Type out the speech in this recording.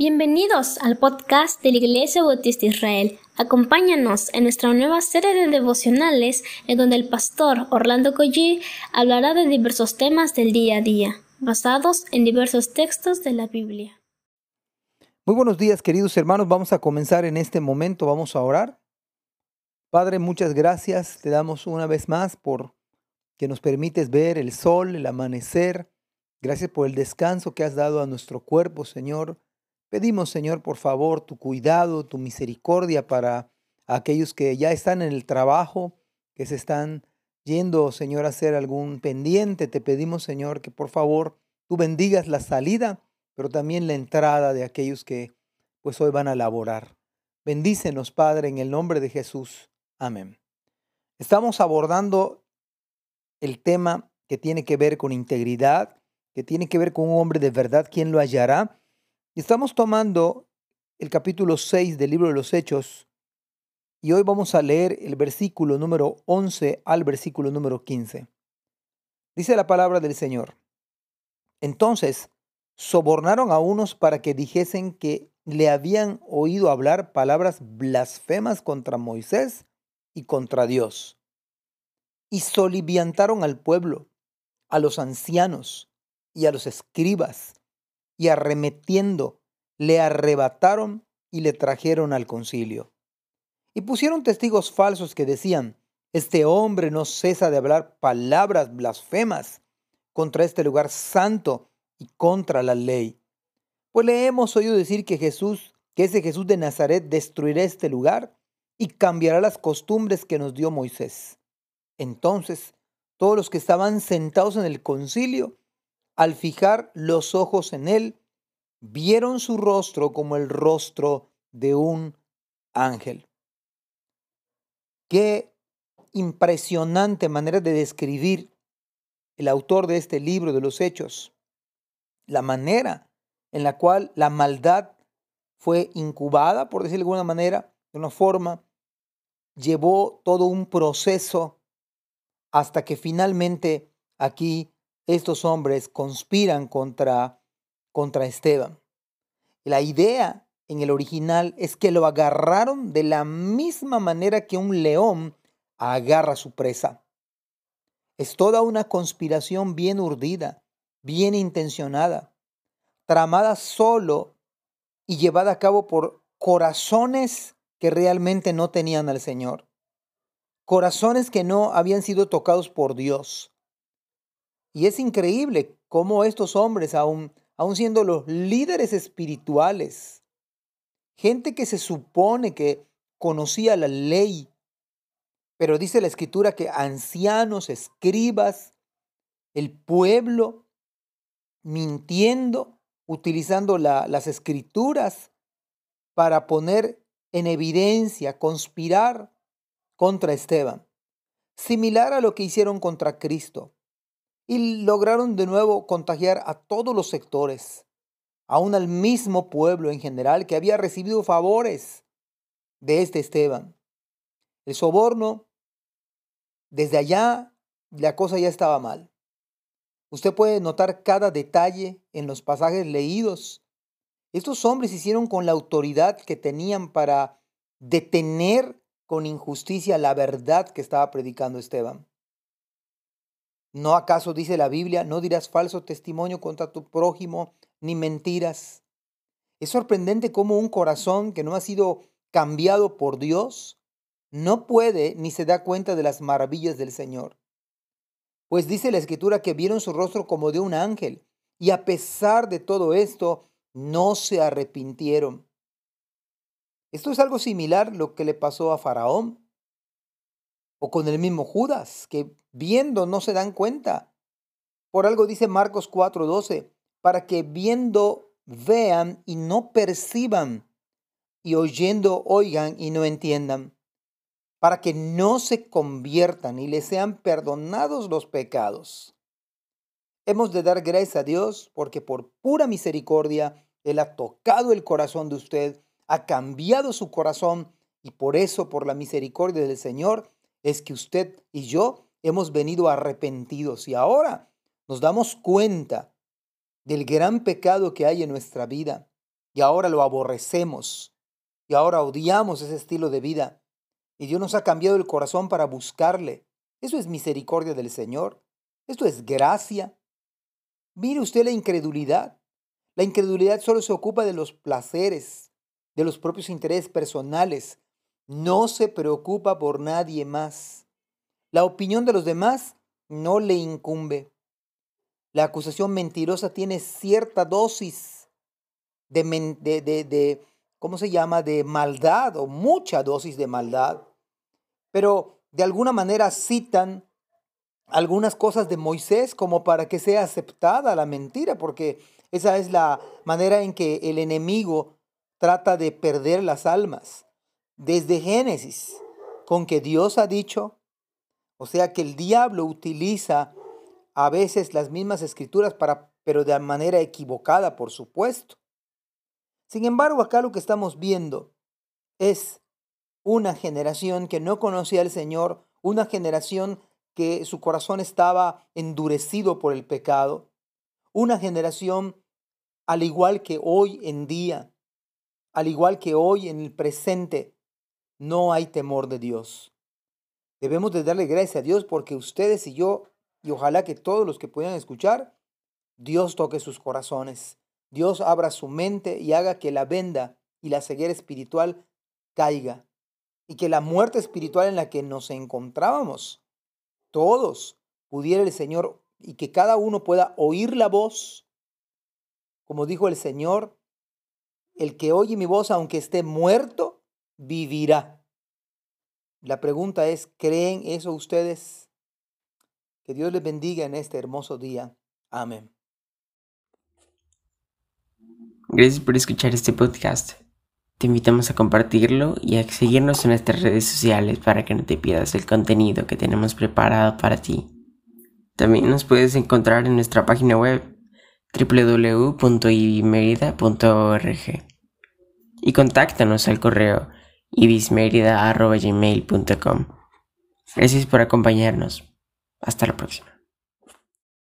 Bienvenidos al podcast de la Iglesia Bautista Israel. Acompáñanos en nuestra nueva serie de devocionales en donde el pastor Orlando Collie hablará de diversos temas del día a día, basados en diversos textos de la Biblia. Muy buenos días queridos hermanos, vamos a comenzar en este momento, vamos a orar. Padre, muchas gracias, te damos una vez más por que nos permites ver el sol, el amanecer. Gracias por el descanso que has dado a nuestro cuerpo, Señor. Pedimos, Señor, por favor, tu cuidado, tu misericordia para aquellos que ya están en el trabajo, que se están yendo, Señor, a hacer algún pendiente. Te pedimos, Señor, que por favor tú bendigas la salida, pero también la entrada de aquellos que pues hoy van a laborar. Bendícenos, Padre, en el nombre de Jesús. Amén. Estamos abordando el tema que tiene que ver con integridad, que tiene que ver con un hombre de verdad, ¿quién lo hallará? Estamos tomando el capítulo 6 del libro de los Hechos y hoy vamos a leer el versículo número 11 al versículo número 15. Dice la palabra del Señor. Entonces, sobornaron a unos para que dijesen que le habían oído hablar palabras blasfemas contra Moisés y contra Dios. Y soliviantaron al pueblo, a los ancianos y a los escribas, y arremetiendo, le arrebataron y le trajeron al concilio. Y pusieron testigos falsos que decían, este hombre no cesa de hablar palabras blasfemas contra este lugar santo y contra la ley. Pues le hemos oído decir que Jesús, que ese Jesús de Nazaret destruirá este lugar y cambiará las costumbres que nos dio Moisés. Entonces, todos los que estaban sentados en el concilio al fijar los ojos en él, vieron su rostro como el rostro de un ángel. Qué impresionante manera de describir el autor de este libro de los hechos, la manera en la cual la maldad fue incubada, por decirlo de alguna manera, de una forma, llevó todo un proceso hasta que finalmente aquí estos hombres conspiran contra, contra Esteban. La idea en el original es que lo agarraron de la misma manera que un león agarra a su presa. Es toda una conspiración bien urdida, bien intencionada, tramada solo y llevada a cabo por corazones que realmente no tenían al Señor. Corazones que no habían sido tocados por Dios. Y es increíble cómo estos hombres, aún, aún siendo los líderes espirituales, gente que se supone que conocía la ley, pero dice la escritura que ancianos, escribas, el pueblo, mintiendo, utilizando las escrituras para poner en evidencia, conspirar contra Esteban, similar a lo que hicieron contra Cristo y lograron de nuevo contagiar a todos los sectores, aún al mismo pueblo en general que había recibido favores de este Esteban. El soborno, desde allá la cosa ya estaba mal. Usted puede notar cada detalle en los pasajes leídos. Estos hombres hicieron con la autoridad que tenían para detener con injusticia la verdad que estaba predicando Esteban. ¿No acaso dice la Biblia, no dirás falso testimonio contra tu prójimo, ni mentiras? Es sorprendente cómo un corazón que no ha sido cambiado por Dios no puede ni se da cuenta de las maravillas del Señor. Pues dice la escritura que vieron su rostro como de un ángel y a pesar de todo esto no se arrepintieron. Esto es algo similar a lo que le pasó a Faraón o con el mismo Judas, que viendo no se dan cuenta. Por algo dice Marcos 4:12, para que viendo vean y no perciban, y oyendo oigan y no entiendan, para que no se conviertan y les sean perdonados los pecados. Hemos de dar gracias a Dios porque por pura misericordia Él ha tocado el corazón de usted, ha cambiado su corazón y por eso, por la misericordia del Señor, es que usted y yo hemos venido arrepentidos y ahora nos damos cuenta del gran pecado que hay en nuestra vida y ahora lo aborrecemos y ahora odiamos ese estilo de vida. Y Dios nos ha cambiado el corazón para buscarle. Eso es misericordia del Señor. Esto es gracia. Mire usted la incredulidad. La incredulidad solo se ocupa de los placeres, de los propios intereses personales. No se preocupa por nadie más. La opinión de los demás no le incumbe. La acusación mentirosa tiene cierta dosis de, de, de, ¿cómo se llama?, de maldad o mucha dosis de maldad. Pero de alguna manera citan algunas cosas de Moisés como para que sea aceptada la mentira, porque esa es la manera en que el enemigo trata de perder las almas. Desde Génesis, con que Dios ha dicho, o sea que el diablo utiliza a veces las mismas escrituras para pero de manera equivocada, por supuesto. Sin embargo, acá lo que estamos viendo es una generación que no conocía al Señor, una generación que su corazón estaba endurecido por el pecado, una generación al igual que hoy en día, al igual que hoy en el presente, no hay temor de Dios. Debemos de darle gracias a Dios porque ustedes y yo, y ojalá que todos los que puedan escuchar, Dios toque sus corazones. Dios abra su mente y haga que la venda y la ceguera espiritual caiga. Y que la muerte espiritual en la que nos encontrábamos, todos, pudiera el Señor y que cada uno pueda oír la voz. Como dijo el Señor, el que oye mi voz, aunque esté muerto, vivirá. La pregunta es, ¿creen eso ustedes? Que Dios les bendiga en este hermoso día. Amén. Gracias por escuchar este podcast. Te invitamos a compartirlo y a seguirnos en nuestras redes sociales para que no te pierdas el contenido que tenemos preparado para ti. También nos puedes encontrar en nuestra página web www.ibimerida.org y contáctanos al correo ibismerida.gmail.com. Gracias por acompañarnos. Hasta la próxima.